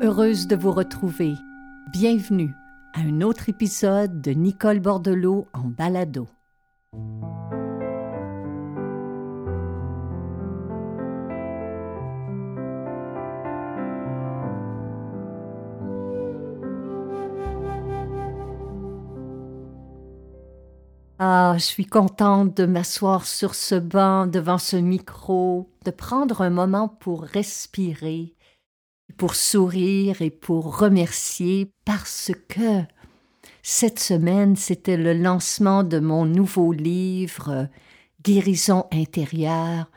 Heureuse de vous retrouver. Bienvenue à un autre épisode de Nicole Bordelot en balado. Ah, je suis contente de m'asseoir sur ce banc devant ce micro, de prendre un moment pour respirer, pour sourire et pour remercier parce que cette semaine, c'était le lancement de mon nouveau livre Guérison intérieure.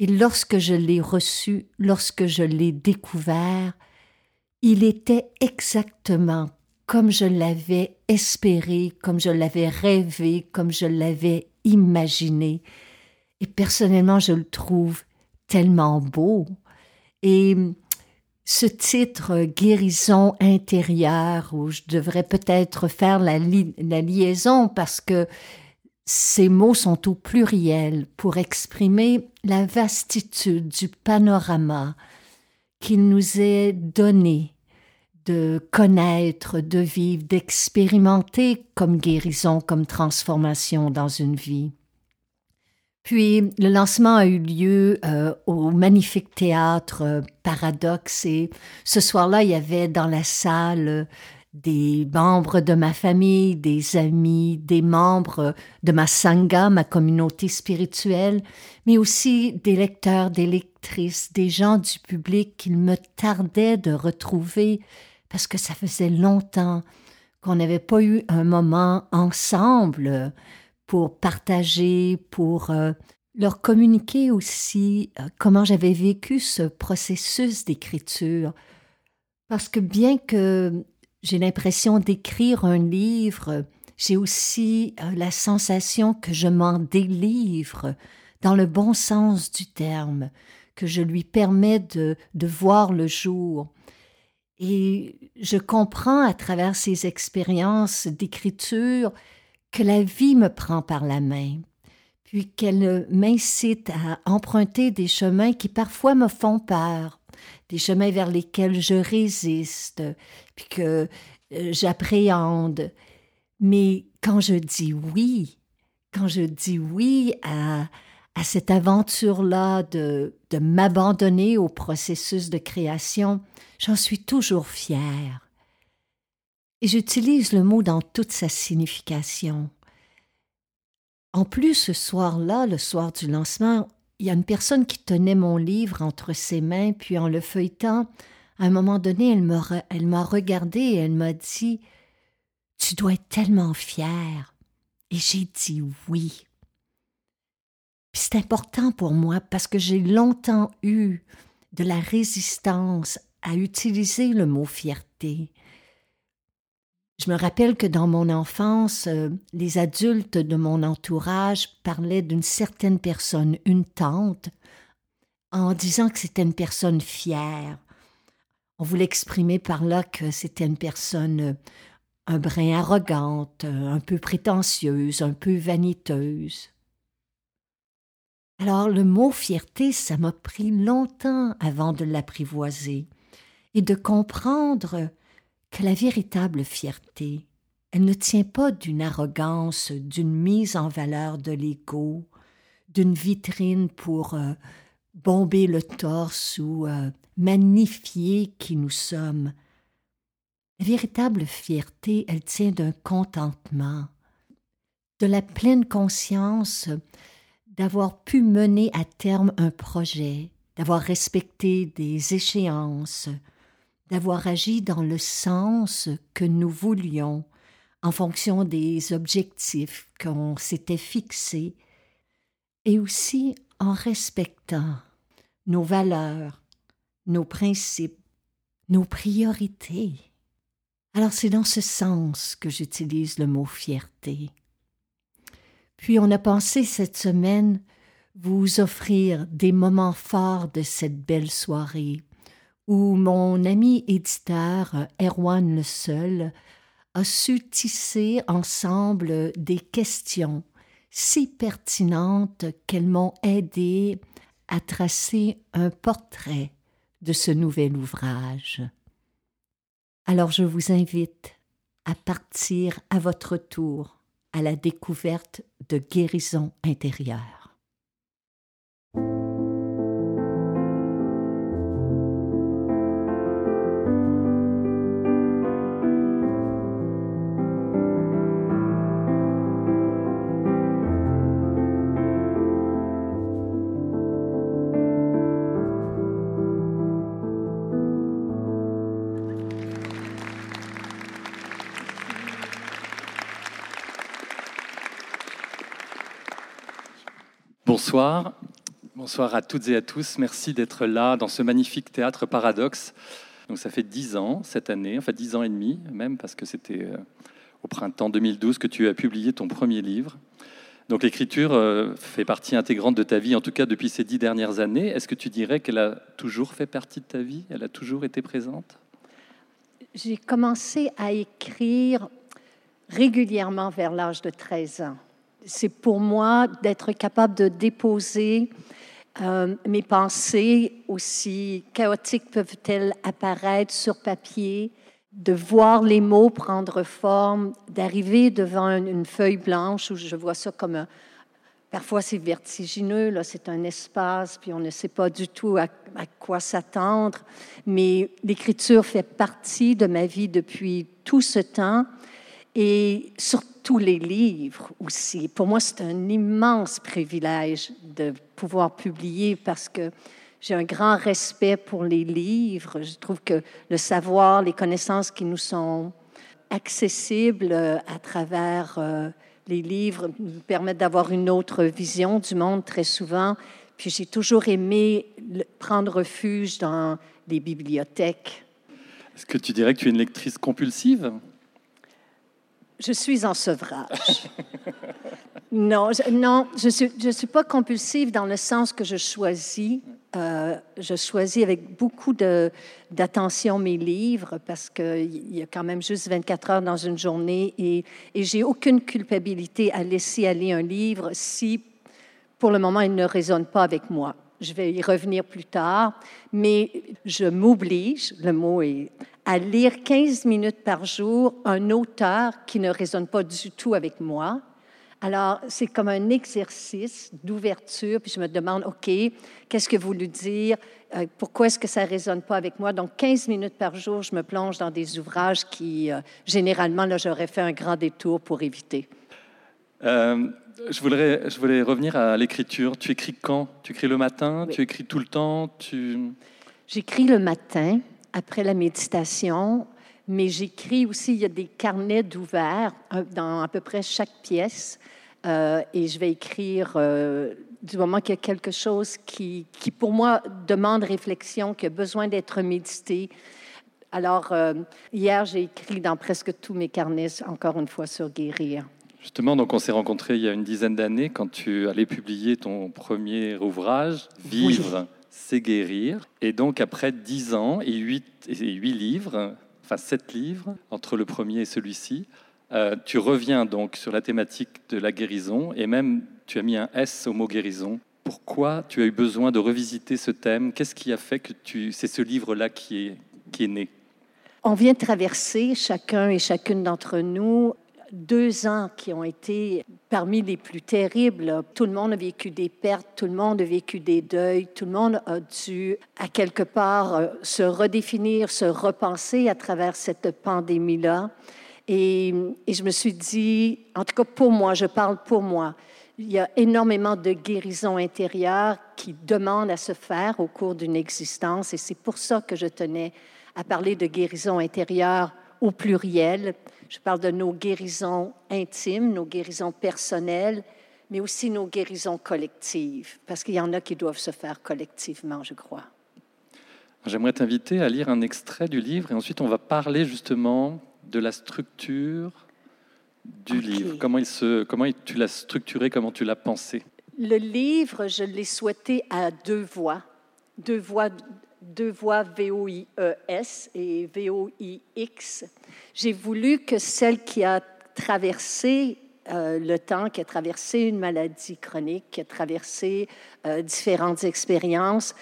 Et lorsque je l'ai reçu, lorsque je l'ai découvert, il était exactement comme je l'avais espéré, comme je l'avais rêvé, comme je l'avais imaginé. Et personnellement, je le trouve tellement beau. Et ce titre guérison intérieure, où je devrais peut-être faire la, la, liaison parce que ces mots sont au pluriel pour exprimer la vastitude du panorama qu'il nous est donné de connaître, de vivre, d'expérimenter comme guérison, comme transformation dans une vie. Puis le lancement a eu lieu euh, au magnifique théâtre euh, Paradoxe et ce soir-là, il y avait dans la salle euh, des membres de ma famille, des amis, des membres de ma sangha, ma communauté spirituelle, mais aussi des lecteurs, des lectrices, des gens du public qu'il me tardait de retrouver parce que ça faisait longtemps qu'on n'avait pas eu un moment ensemble pour partager, pour euh, leur communiquer aussi euh, comment j'avais vécu ce processus d'écriture. Parce que bien que j'ai l'impression d'écrire un livre, j'ai aussi euh, la sensation que je m'en délivre dans le bon sens du terme, que je lui permets de, de voir le jour. Et je comprends à travers ces expériences d'écriture que la vie me prend par la main, puis qu'elle m'incite à emprunter des chemins qui parfois me font peur, des chemins vers lesquels je résiste, puis que euh, j'appréhende. Mais quand je dis oui, quand je dis oui à, à cette aventure-là de, de m'abandonner au processus de création, j'en suis toujours fière. Et j'utilise le mot dans toute sa signification. En plus, ce soir-là, le soir du lancement, il y a une personne qui tenait mon livre entre ses mains, puis en le feuilletant, à un moment donné, elle m'a, elle regardé et elle m'a dit Tu dois être tellement fière. Et j'ai dit oui. Puis c'est important pour moi parce que j'ai longtemps eu de la résistance à utiliser le mot fierté. Je me rappelle que dans mon enfance, euh, les adultes de mon entourage parlaient d'une certaine personne, une tante, en disant que c'était une personne fière. On voulait exprimer par là que c'était une personne euh, un brin arrogante, euh, un peu prétentieuse, un peu vaniteuse. Alors le mot fierté, ça m'a pris longtemps avant de l'apprivoiser et de comprendre que la véritable fierté, elle ne tient pas d'une arrogance, d'une mise en valeur de l'ego, d'une vitrine pour euh, bomber le torse ou euh, magnifier qui nous sommes. La véritable fierté, elle tient d'un contentement, de la pleine conscience d'avoir pu mener à terme un projet, d'avoir respecté des échéances, d'avoir agi dans le sens que nous voulions, en fonction des objectifs qu'on s'était fixés, et aussi en respectant nos valeurs, nos principes, nos priorités. Alors c'est dans ce sens que j'utilise le mot fierté. Puis on a pensé cette semaine vous offrir des moments forts de cette belle soirée où mon ami éditeur Erwan Le Seul a su tisser ensemble des questions si pertinentes qu'elles m'ont aidé à tracer un portrait de ce nouvel ouvrage. Alors je vous invite à partir à votre tour à la découverte de guérison intérieure. Bonsoir. Bonsoir à toutes et à tous. Merci d'être là dans ce magnifique théâtre Paradoxe. Donc ça fait dix ans cette année, enfin dix ans et demi même, parce que c'était euh, au printemps 2012 que tu as publié ton premier livre. Donc l'écriture euh, fait partie intégrante de ta vie, en tout cas depuis ces dix dernières années. Est-ce que tu dirais qu'elle a toujours fait partie de ta vie? Elle a toujours été présente? J'ai commencé à écrire régulièrement vers l'âge de 13 ans c'est pour moi d'être capable de déposer euh, mes pensées, aussi chaotiques peuvent-elles apparaître sur papier, de voir les mots prendre forme, d'arriver devant une, feuille blanche où je vois ça comme un, Parfois, c'est vertigineux, là, c'est un espace, puis on ne sait pas du tout à, à quoi s'attendre. Mais l'écriture fait partie de ma vie depuis tout ce temps. Et surtout, tous les livres aussi. Pour moi, c'est un immense privilège de pouvoir publier parce que j'ai un grand respect pour les livres. Je trouve que le savoir, les connaissances qui nous sont accessibles euh, à travers euh, les livres nous permettent d'avoir une autre vision du monde très souvent. Puis j'ai toujours aimé prendre refuge dans les bibliothèques. Est-ce que tu dirais que tu es une lectrice compulsive? Je suis en sevrage. non, je, non, je suis, je suis pas compulsive dans le sens que je choisis. Euh, je choisis avec beaucoup d'attention mes livres parce qu'il y a quand même juste 24 heures dans une journée et, et j'ai aucune culpabilité à laisser aller un livre si, pour le moment, il ne résonne pas avec moi. Je vais y revenir plus tard, mais je m'oblige, le mot est à lire 15 minutes par jour un auteur qui ne résonne pas du tout avec moi. Alors, c'est comme un exercice d'ouverture, puis je me demande, OK, qu'est-ce que vous voulez dire? Euh, pourquoi est-ce que ça ne résonne pas avec moi? Donc, 15 minutes par jour, je me plonge dans des ouvrages qui, euh, généralement, là, j'aurais fait un grand détour pour éviter. Euh, je, voudrais, je voulais revenir à l'écriture. Tu écris quand? Tu écris le matin? Tu écris tout le temps? Tu... J'écris le matin après la méditation, mais j'écris aussi, il y a des carnets d'ouvert dans à peu près chaque pièce, euh, et je vais écrire euh, du moment qu'il y a quelque chose qui, qui, pour moi, demande réflexion, qui a besoin d'être médité. Alors, euh, hier, j'ai écrit dans presque tous mes carnets, encore une fois, sur guérir. Justement, donc on s'est rencontrés il y a une dizaine d'années quand tu allais publier ton premier ouvrage, Vivre c'est guérir. Et donc, après dix ans et huit, et huit livres, enfin sept livres, entre le premier et celui-ci, euh, tu reviens donc sur la thématique de la guérison et même tu as mis un S au mot guérison. Pourquoi tu as eu besoin de revisiter ce thème? Qu'est-ce qui a fait que tu... c'est ce livre-là qui est, qui est né? On vient de traverser, chacun et chacune d'entre nous, deux ans qui ont été parmi les plus terribles. Tout le monde a vécu des pertes, tout le monde a vécu des deuils, tout le monde a dû, à quelque part, euh, se redéfinir, se repenser à travers cette pandémie-là. Et, je me suis dit, en tout cas pour moi, je parle pour moi, il y a énormément de guérison intérieure qui demandent à se faire au cours d'une existence. Et c'est pour ça que je tenais à parler de guérison intérieure au pluriel. Je parle de nos guérisons intimes, nos guérisons personnelles, mais aussi nos guérisons collectives, parce qu'il y en a qui doivent se faire collectivement, je crois. J'aimerais t'inviter à lire un extrait du livre et ensuite on va parler justement de la structure du livre. Comment, il se, comment tu l'as structuré, comment tu l'as pensé? Le livre, je l'ai souhaité à deux voix, deux voix deux voix V-O-I-E-S et V-O-I-X. J'ai voulu que celle qui a traversé euh, le temps, qui a traversé une maladie chronique, qui a traversé euh, différentes expériences,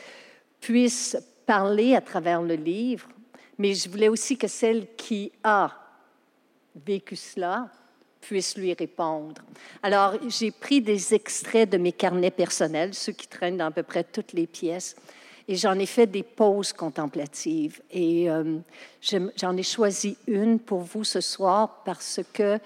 puisse parler à travers le livre, mais je voulais aussi que celle qui a vécu cela puisse lui répondre. Alors, j'ai pris des extraits de mes carnets personnels, ceux qui traînent dans à peu près toutes les pièces, et j'en ai fait des pauses contemplatives. Et euh, j'en ai choisi une pour vous ce soir parce que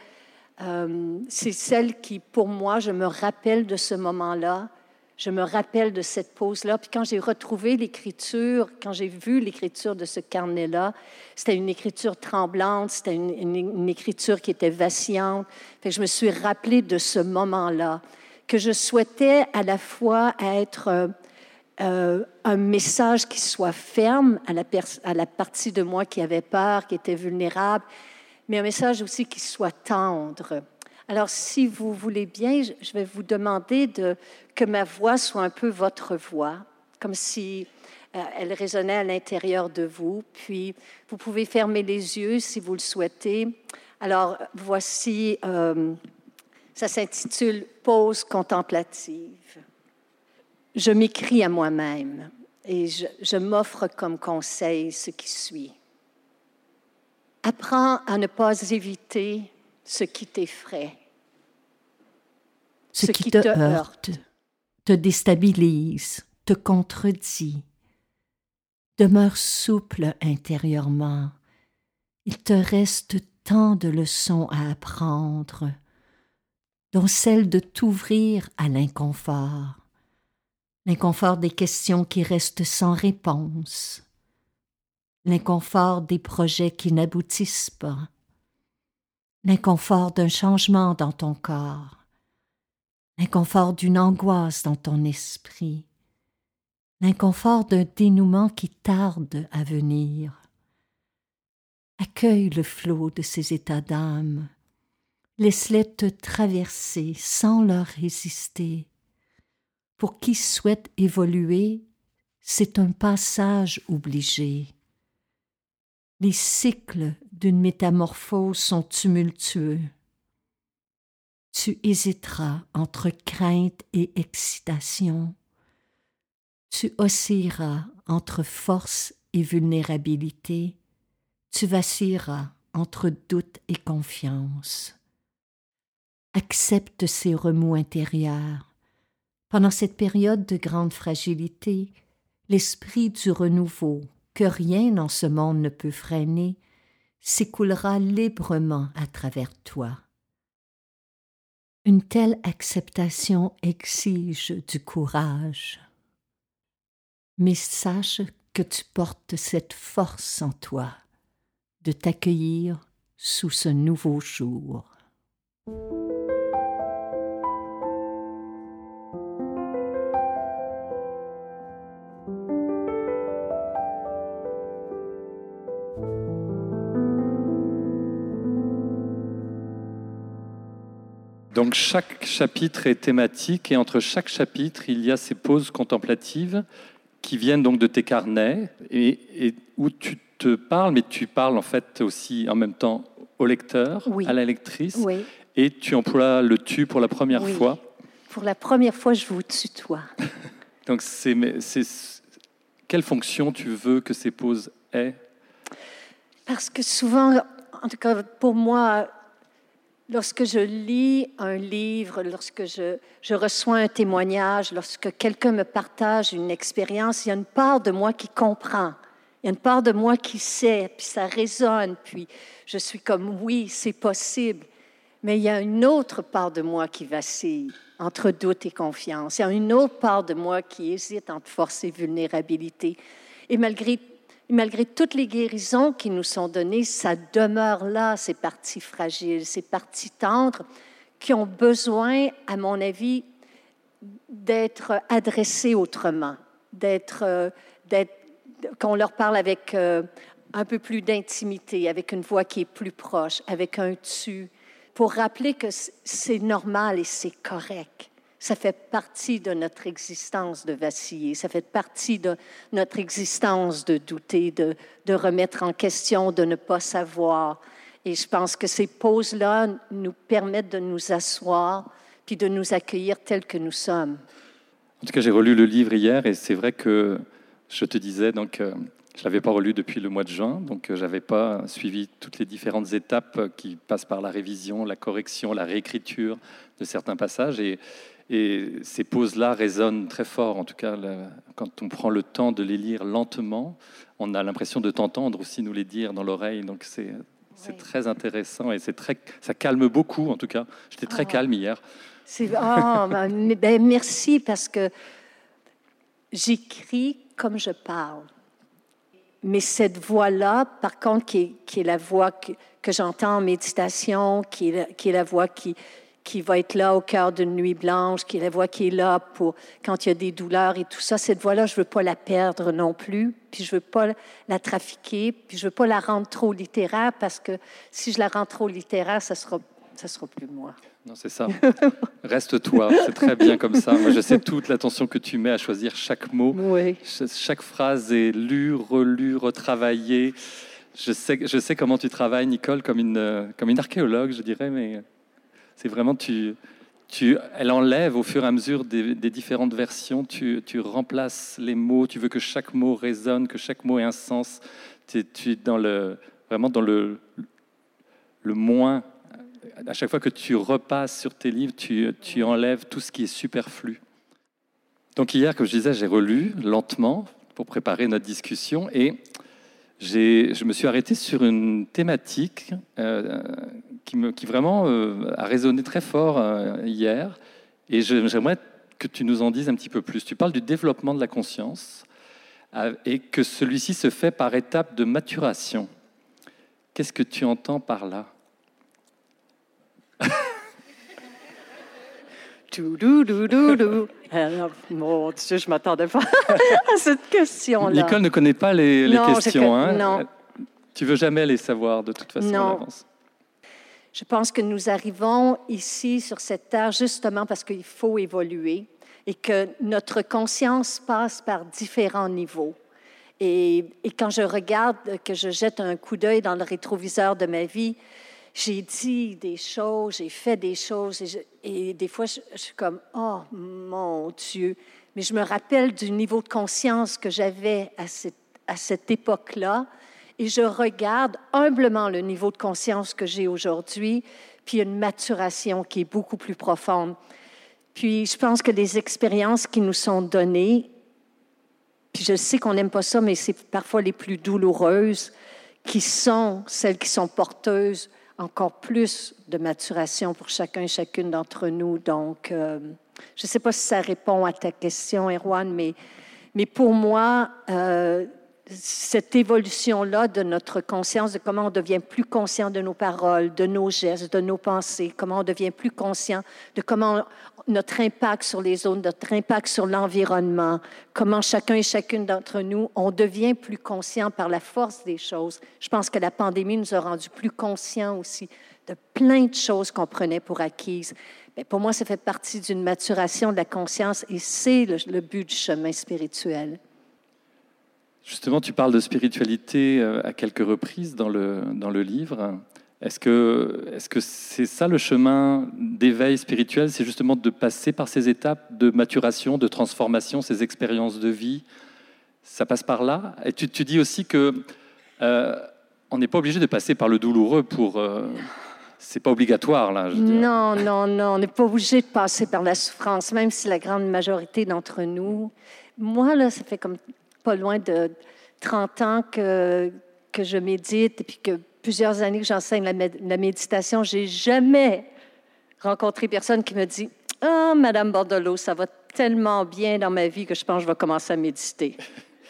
euh, c'est celle qui, pour moi, je me rappelle de ce moment-là. Je me rappelle de cette pause-là. Puis quand j'ai retrouvé l'écriture, quand j'ai vu l'écriture de ce carnet-là, c'était une écriture tremblante, c'était une, écriture qui était vacillante. Fait je me suis rappelé de ce moment-là, que je souhaitais à la fois être euh, un message qui soit ferme à la, partie de moi qui avait peur, qui était vulnérable, mais un message aussi qui soit tendre. Alors, si vous voulez bien, je vais vous demander de, que ma voix soit un peu votre voix, comme si euh, elle résonnait à l'intérieur de vous. Puis, vous pouvez fermer les yeux si vous le souhaitez. Alors, voici, euh, ça s'intitule Pause contemplative je m'écris à moi-même et je, m'offre comme conseil ce qui suit. Apprends à ne pas éviter ce qui t'effraie, ce, qui, te, heurte, te déstabilise, te contredit. Demeure souple intérieurement. Il te reste tant de leçons à apprendre, dont celle de t'ouvrir à l'inconfort l'inconfort des questions qui restent sans réponse, l'inconfort des projets qui n'aboutissent pas, l'inconfort d'un changement dans ton corps, l'inconfort d'une angoisse dans ton esprit, l'inconfort d'un dénouement qui tarde à venir. Accueille le flot de ces états d'âme, laisse-les te traverser sans leur résister pour qui souhaite évoluer, c'est un passage obligé. Les cycles d'une métamorphose sont tumultueux. Tu hésiteras entre crainte et excitation. Tu oscilleras entre force et vulnérabilité. Tu vacilleras entre doute et confiance. Accepte ces remous intérieurs pendant cette période de grande fragilité, l'esprit du renouveau, que rien en ce monde ne peut freiner, s'écoulera librement à travers toi. Une telle acceptation exige du courage. Mais sache que tu portes cette force en toi de t'accueillir sous ce nouveau jour. Donc chaque chapitre est thématique et entre chaque chapitre, il y a ces pauses contemplatives qui viennent donc de tes carnets et, où tu te parles, mais tu parles en fait aussi en même temps au lecteur, à la lectrice, et tu emploies le tu pour la première fois. Pour la première fois, je vous tutoie. donc c'est quelle fonction tu veux que ces pauses aient? Parce que souvent, en tout cas pour moi, Lorsque je lis un livre, lorsque je, reçois un témoignage, lorsque quelqu'un me partage une expérience, il y a une part de moi qui comprend. Il y a une part de moi qui sait, puis ça résonne, puis je suis comme oui, c'est possible. Mais il y a une autre part de moi qui vacille entre doute et confiance. Il y a une autre part de moi qui hésite entre force et vulnérabilité. Et malgré malgré toutes les guérisons qui nous sont données, ça demeure là, ces parties fragiles, ces parties tendres qui ont besoin, à mon avis, d'être adressées autrement, d'être, euh, qu'on leur parle avec euh, un peu plus d'intimité, avec une voix qui est plus proche, avec un tu, pour rappeler que c'est normal et c'est correct ça fait partie de notre existence de vaciller, ça fait partie de notre existence de douter, de, de remettre en question, de ne pas savoir. Et je pense que ces pauses-là nous permettent de nous asseoir puis de nous accueillir tels que nous sommes. En tout cas, j'ai relu le livre hier et c'est vrai que je te disais, donc, euh, Je l'avais pas relu depuis le mois de juin, donc je n'avais pas suivi toutes les différentes étapes qui passent par la révision, la correction, la réécriture de certains passages. Et, et ces pauses-là résonnent très fort. En tout cas, quand on prend le temps de les lire lentement, on a l'impression de t'entendre aussi nous les dire dans l'oreille. Donc c'est très intéressant et c'est très, ça calme beaucoup en tout cas. J'étais très ah. calme hier. Oh, ben, merci parce que j'écris comme je parle. Mais cette voix-là, par contre, qui est, la voix que, que j'entends en méditation, qui est, qui est la voix qui, qui va être là au cœur d'une nuit blanche, qui est la voix qui est là pour quand il y a des douleurs et tout ça. Cette voix-là, je veux pas la perdre non plus, puis je veux pas la trafiquer, puis je veux pas la rendre trop littéraire parce que si je la rends trop littéraire, ça sera ça sera plus moi. Non, c'est ça. Reste toi, c'est très bien comme ça. Moi, je sais toute l'attention que tu mets à choisir chaque mot. Oui. Chaque phrase est lue, relue, retravaillée. Je sais, je sais comment tu travailles, Nicole, comme une, comme une archéologue, je dirais, mais c'est vraiment, tu, tu, elle enlève au fur et à mesure des, différentes versions, tu, tu, remplaces les mots, tu veux que chaque mot résonne, que chaque mot ait un sens. Tu, tu dans le, vraiment dans le, le moins. À chaque fois que tu repasses sur tes livres, tu, tu enlèves tout ce qui est superflu. Donc hier, comme je disais, j'ai relu lentement pour préparer notre discussion et je me suis arrêté sur une thématique euh, qui, me, qui vraiment euh, a résonné très fort euh, hier. Et j'aimerais que tu nous en dises un petit peu plus. Tu parles du développement de la conscience et que celui-ci se fait par étapes de maturation. Qu'est-ce que tu entends par là? Alors, mon Dieu, je m'attendais pas à cette question-là. Nicole ne connaît pas les, questions. Hein? Non. Tu veux jamais les savoir de toute façon non. Je pense que nous arrivons ici sur cette terre justement parce qu'il faut évoluer et que notre conscience passe par différents niveaux. Et, quand je regarde, que je jette un coup d'œil dans le rétroviseur de ma vie, j'ai dit des choses, j'ai fait des choses, et, des fois, je, suis comme, oh mon Dieu. Mais je me rappelle du niveau de conscience que j'avais à cette, à cette époque-là, et je regarde humblement le niveau de conscience que j'ai aujourd'hui, puis une maturation qui est beaucoup plus profonde. Puis je pense que les expériences qui nous sont données, puis je sais qu'on n'aime pas ça, mais c'est parfois les plus douloureuses, qui sont celles qui sont porteuses encore plus de maturation pour chacun et chacune d'entre nous. Donc, euh, je ne sais pas si ça répond à ta question, Erwan, mais, mais pour moi, euh, cette évolution-là de notre conscience, de comment on devient plus conscient de nos paroles, de nos gestes, de nos pensées, comment on devient plus conscient de comment notre impact sur les autres, notre impact sur l'environnement, comment chacun et chacune d'entre nous, on devient plus conscient par la force des choses. Je pense que la pandémie nous a rendus plus conscients aussi de plein de choses qu'on prenait pour acquises. Mais pour moi, ça fait partie d'une maturation de la conscience et c'est le but du chemin spirituel. Justement, tu parles de spiritualité euh, à quelques reprises dans le, dans le livre. Est-ce que c'est -ce ça le chemin d'éveil spirituel? C'est justement de passer par ces étapes de maturation, de transformation, ces expériences de vie Ça passe par là Et tu, tu dis aussi que euh, on n'est pas obligé de passer par le douloureux pour. Euh, c'est pas obligatoire, là. non, non, non, on n'est pas obligé de passer par la souffrance, même si la grande majorité d'entre nous. Moi, là, ça fait comme pas loin de 30 ans que, que je médite et puis que plusieurs années que j'enseigne la, la, méditation. J'ai jamais rencontré personne qui me dit Ah, Madame Bordelot, ça va tellement bien dans ma vie que je pense que je vais commencer à méditer.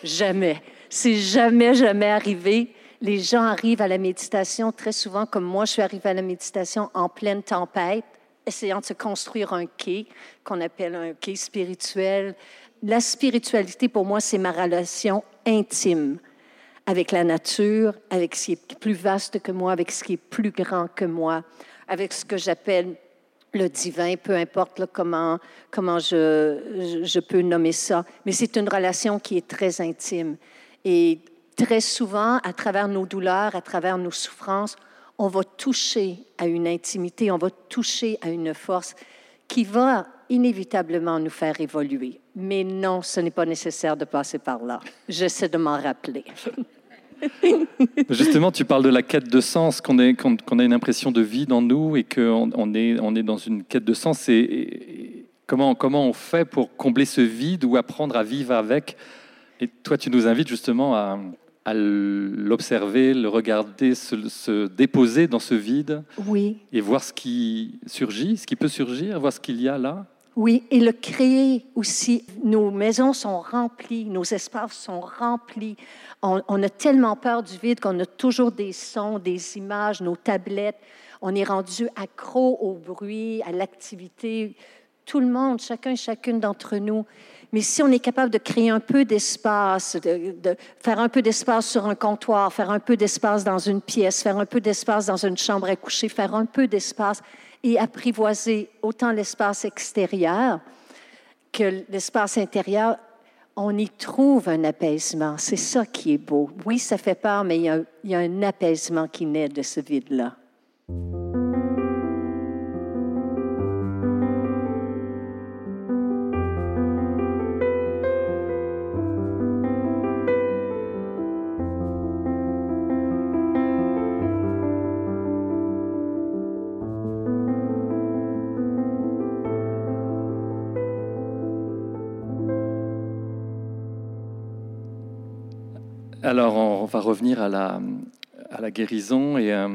jamais. C'est jamais, jamais arrivé. Les gens arrivent à la méditation très souvent, comme moi, je suis arrivée à la méditation en pleine tempête, essayant de se construire un quai qu'on appelle un quai spirituel, la spiritualité, pour moi, c'est ma relation intime avec la nature, avec ce qui est plus vaste que moi, avec ce qui est plus grand que moi, avec ce que j'appelle le divin, peu importe comment, je, peux nommer ça. Mais c'est une relation qui est très intime. Et très souvent, à travers nos douleurs, à travers nos souffrances, on va toucher à une intimité, on va toucher à une force qui va inévitablement nous faire évoluer mais non, ce n'est pas nécessaire de passer par là. J'essaie de m'en rappeler. Justement, tu parles de la quête de sens, qu'on a une impression de vide en nous et qu'on on est, on est dans une quête de sens. Et, comment, comment on fait pour combler ce vide ou apprendre à vivre avec? Et toi, tu nous invites justement à, à l'observer, le regarder, se, se, déposer dans ce vide. Oui. Et voir ce qui surgit, ce qui peut surgir, voir ce qu'il y a là. Oui, et le créer aussi. Nos maisons sont remplies, nos espaces sont remplis. On, a tellement peur du vide qu'on a toujours des sons, des images, nos tablettes. On est rendu accro au bruit, à l'activité. Tout le monde, chacun, chacune d'entre nous. Mais si on est capable de créer un peu d'espace, de, de, faire un peu d'espace sur un comptoir, faire un peu d'espace dans une pièce, faire un peu d'espace dans une chambre à coucher, faire un peu d'espace, et apprivoiser autant l'espace extérieur que l'espace intérieur, on y trouve un apaisement. C'est ça qui est beau. Oui, ça fait peur, mais il y a, un apaisement qui naît de ce vide-là. Revenir à la, à la guérison. Et, euh,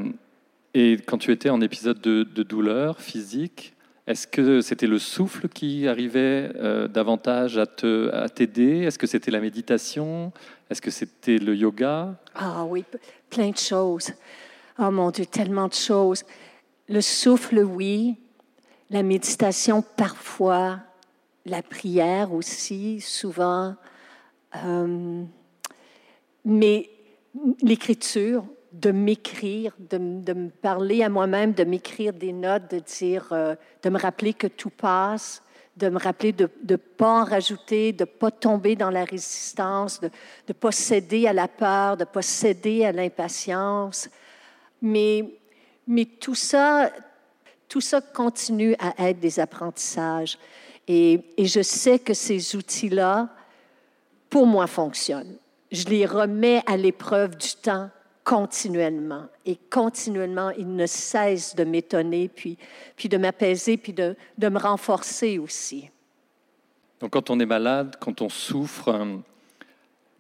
et, quand tu étais en épisode de, douleur physique, est-ce que c'était le souffle qui arrivait euh, davantage à t'aider? Est-ce que c'était la méditation? Est-ce que c'était le yoga? Ah oui, plein de choses. Oh mon Dieu, tellement de choses. Le souffle, oui. La méditation, parfois. La prière aussi, souvent. Euh, mais l'écriture, de m'écrire, de, de, me parler à moi-même, de m'écrire des notes, de dire, euh, de me rappeler que tout passe, de me rappeler de ne pas en rajouter, de ne pas tomber dans la résistance, de ne pas céder à la peur, de ne pas céder à l'impatience. Mais, mais tout ça, tout ça continue à être des apprentissages. Et, et je sais que ces outils-là, pour moi, fonctionnent je les remets à l'épreuve du temps continuellement. Et continuellement, ils ne cessent de m'étonner, puis, puis de m'apaiser, puis de, de, me renforcer aussi. Donc quand on est malade, quand on souffre, euh,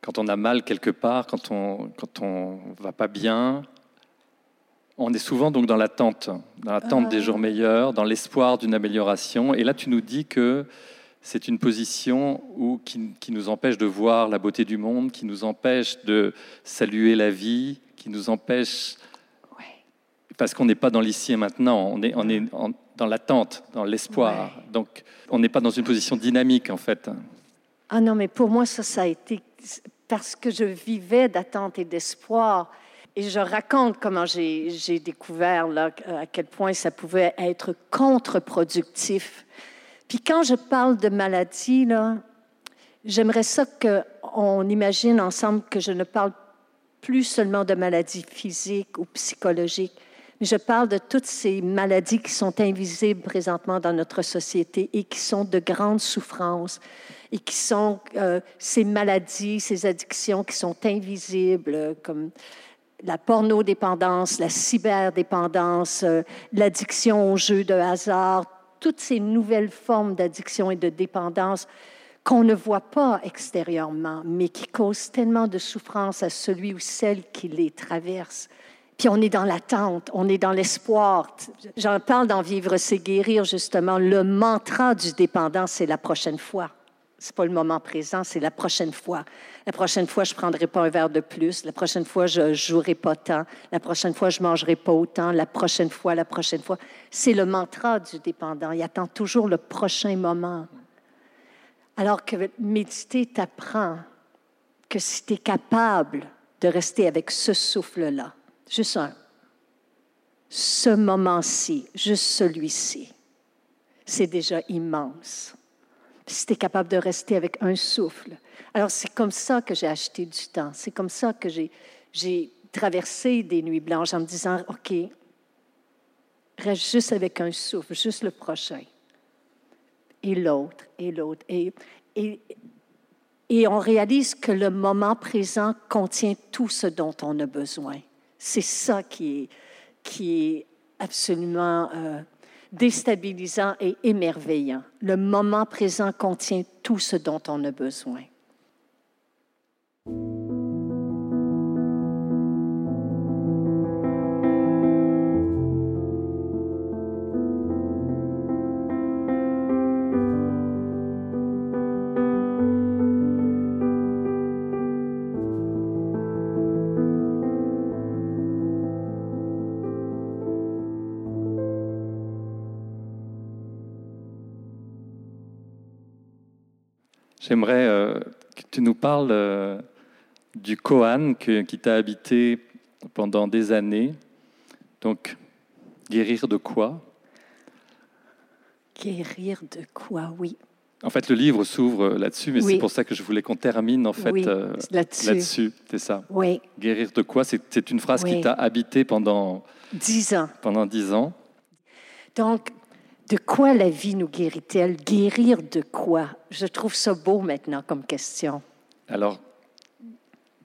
quand on a mal quelque part, quand on quand on va pas bien, on est souvent donc dans l'attente, dans l'attente des jours meilleurs, dans l'espoir d'une amélioration. Et là, tu nous dis que c'est une position où, qui, qui, nous empêche de voir la beauté du monde, qui nous empêche de saluer la vie, qui nous empêche... Ouais. Parce qu'on n'est pas dans l'ici et maintenant, on est, on est en, dans l'attente, dans l'espoir. Ouais. Donc, on n'est pas dans une position dynamique, en fait. Ah non, mais pour moi, ça, ça a été parce que je vivais d'attente et d'espoir. Et je raconte comment j'ai découvert là, à quel point ça pouvait être contre-productif puis quand je parle de maladie, j'aimerais ça qu'on imagine ensemble que je ne parle plus seulement de maladies physiques ou psychologiques, mais je parle de toutes ces maladies qui sont invisibles présentement dans notre société et qui sont de grandes souffrances et qui sont euh, ces maladies, ces addictions qui sont invisibles, comme la pornodépendance, la cyberdépendance, euh, l'addiction aux jeux de hasard, toutes ces nouvelles formes d'addiction et de dépendance qu'on ne voit pas extérieurement, mais qui causent tellement de souffrance à celui ou celle qui les traverse. Puis on est dans l'attente, on est dans l'espoir. J'en parle dans Vivre, c'est guérir, justement. Le mantra du dépendant, c'est la prochaine fois. C'est pas le moment présent, c'est la prochaine fois. La prochaine fois, je prendrai pas un verre de plus. La prochaine fois, je jouerai pas tant. La prochaine fois, je mangerai pas autant. La prochaine fois, la prochaine fois. C'est le mantra du dépendant. Il attend toujours le prochain moment. Alors que méditer t'apprend que si tu es capable de rester avec ce souffle-là, juste un, ce moment-ci, juste celui-ci, c'est déjà immense si tu es capable de rester avec un souffle. Alors, c'est comme ça que j'ai acheté du temps. C'est comme ça que j'ai traversé des nuits blanches en me disant, OK, reste juste avec un souffle, juste le prochain. Et l'autre, et l'autre. Et, et, et on réalise que le moment présent contient tout ce dont on a besoin. C'est ça qui est, qui est absolument euh, déstabilisant et émerveillant. Le moment présent contient tout ce dont on a besoin. J'aimerais euh, que tu nous parles euh, du Kohan qui t'a habité pendant des années. Donc, guérir de quoi? Guérir de quoi, oui. En fait, le livre s'ouvre là-dessus, mais c'est pour ça que je voulais qu'on termine en fait euh, là-dessus. c'est ça. Oui. Guérir de quoi? C'est une phrase qui t'a habité pendant dix ans. Pendant dix ans. Donc, de quoi la vie nous guérit-elle? Guérir de quoi? Je trouve ça beau maintenant comme question. Alors,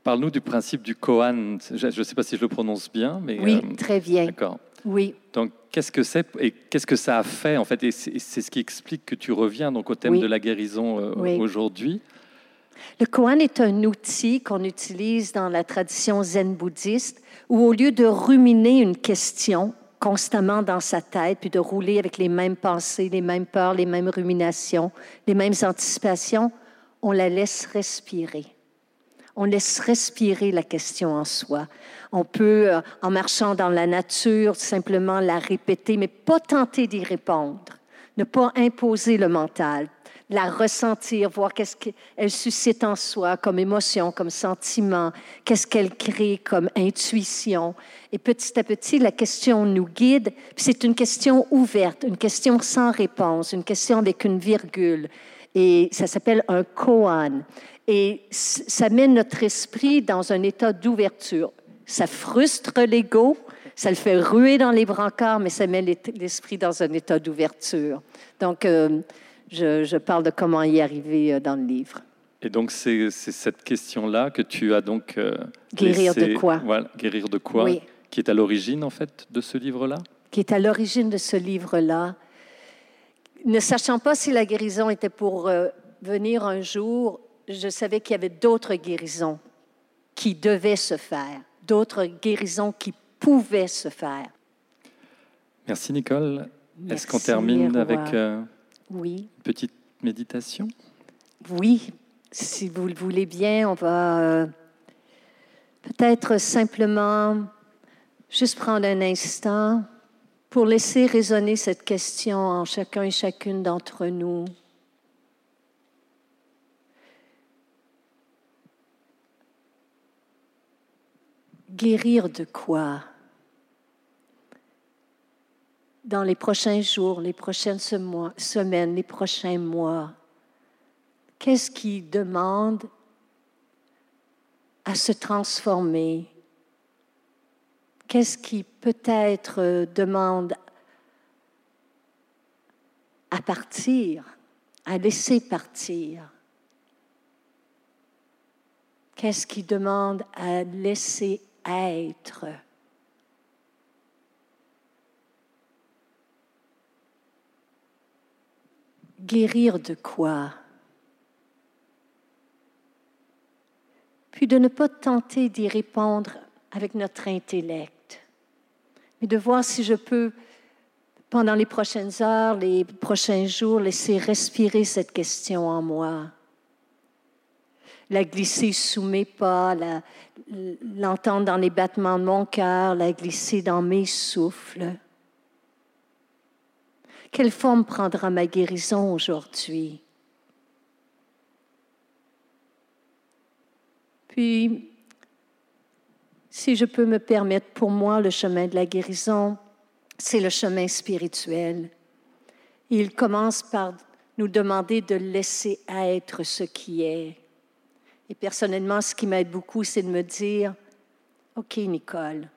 parle-nous du principe du Kohan. Je ne sais pas si je le prononce bien, mais oui, euh, très bien. D'accord. Oui. Donc, qu'est-ce que c'est et qu'est-ce que ça a fait en fait? Et c'est ce qui explique que tu reviens donc au thème de la guérison euh, aujourd'hui. Le koan est un outil qu'on utilise dans la tradition zen bouddhiste où au lieu de ruminer une question, constamment dans sa tête, puis de rouler avec les mêmes pensées, les mêmes peurs, les mêmes ruminations, les mêmes anticipations, on la laisse respirer. On laisse respirer la question en soi. On peut, euh, en marchant dans la nature, simplement la répéter, mais pas tenter d'y répondre. Ne pas imposer le mental, la ressentir, voir qu'est-ce qu'elle suscite en soi comme émotion, comme sentiment, qu'est-ce qu'elle crée comme intuition. Et petit à petit, la question nous guide. C'est une question ouverte, une question sans réponse, une question avec une virgule. Et ça s'appelle un koan. Et ça met notre esprit dans un état d'ouverture. Ça frustre l'ego, ça le fait ruer dans les brancards, mais ça met l'esprit dans un état d'ouverture. Donc, euh, je, parle de comment y arriver euh, dans le livre. Et donc, c'est cette question-là que tu as donc. Euh, guérir de quoi? voilà, Guérir de quoi? Oui. Qui est à l'origine, en fait, de ce livre-là? Qui est à l'origine de ce livre-là. Ne sachant pas si la guérison était pour euh, venir un jour, je savais qu'il y avait d'autres guérisons qui devaient se faire, d'autres guérisons qui pouvaient se faire. Merci, Nicole. Est-ce qu'on termine avec. Oui. petite méditation? Oui, si vous le voulez bien, on va euh, peut-être simplement juste prendre un instant pour laisser résonner cette question en chacun et chacune d'entre nous. Guérir de quoi? Dans les prochains jours, les prochaines semaines, les prochains mois? Qu'est-ce qui demande à se transformer? Qu'est-ce qui peut-être demande à partir, à laisser partir? Qu'est-ce qui demande à laisser être? Guérir de quoi? Puis de ne pas tenter d'y répondre avec notre intellect, mais de voir si je peux, pendant les prochaines heures, les prochains jours, laisser respirer cette question en moi, la glisser sous mes pas, l'entendre dans les battements de mon cœur, la glisser dans mes souffles. Quelle forme prendra ma guérison aujourd'hui? Puis, si je peux me permettre, pour moi, le chemin de la guérison, c'est le chemin spirituel. Il commence par nous demander de laisser être ce qui est. Et personnellement, ce qui m'aide beaucoup, c'est de me dire, OK, Nicole,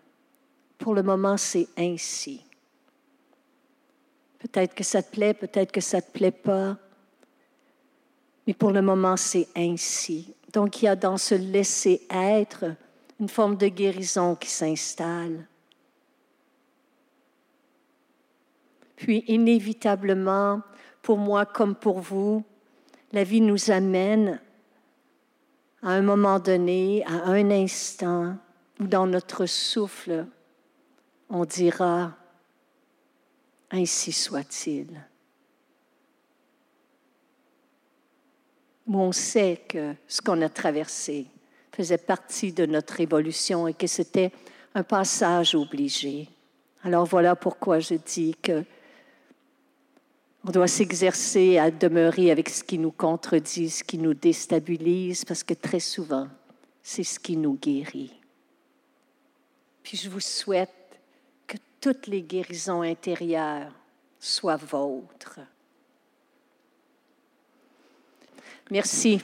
pour le moment, c'est ainsi. Peut-être que ça te plaît, peut-être que ça ne te plaît pas. Mais pour le moment, c'est ainsi. Donc il y a dans ce laisser être une forme de guérison qui s'installe. Puis inévitablement, pour moi comme pour vous, la vie nous amène à un moment donné, à un instant, où dans notre souffle, on dira, ainsi soit-il. On sait que ce qu'on a traversé faisait partie de notre évolution et que c'était un passage obligé. Alors voilà pourquoi je dis que on doit s'exercer à demeurer avec ce qui nous contredit, ce qui nous déstabilise, parce que très souvent, c'est ce qui nous guérit. Puis je vous souhaite toutes les guérisons intérieures soient vôtres. Merci.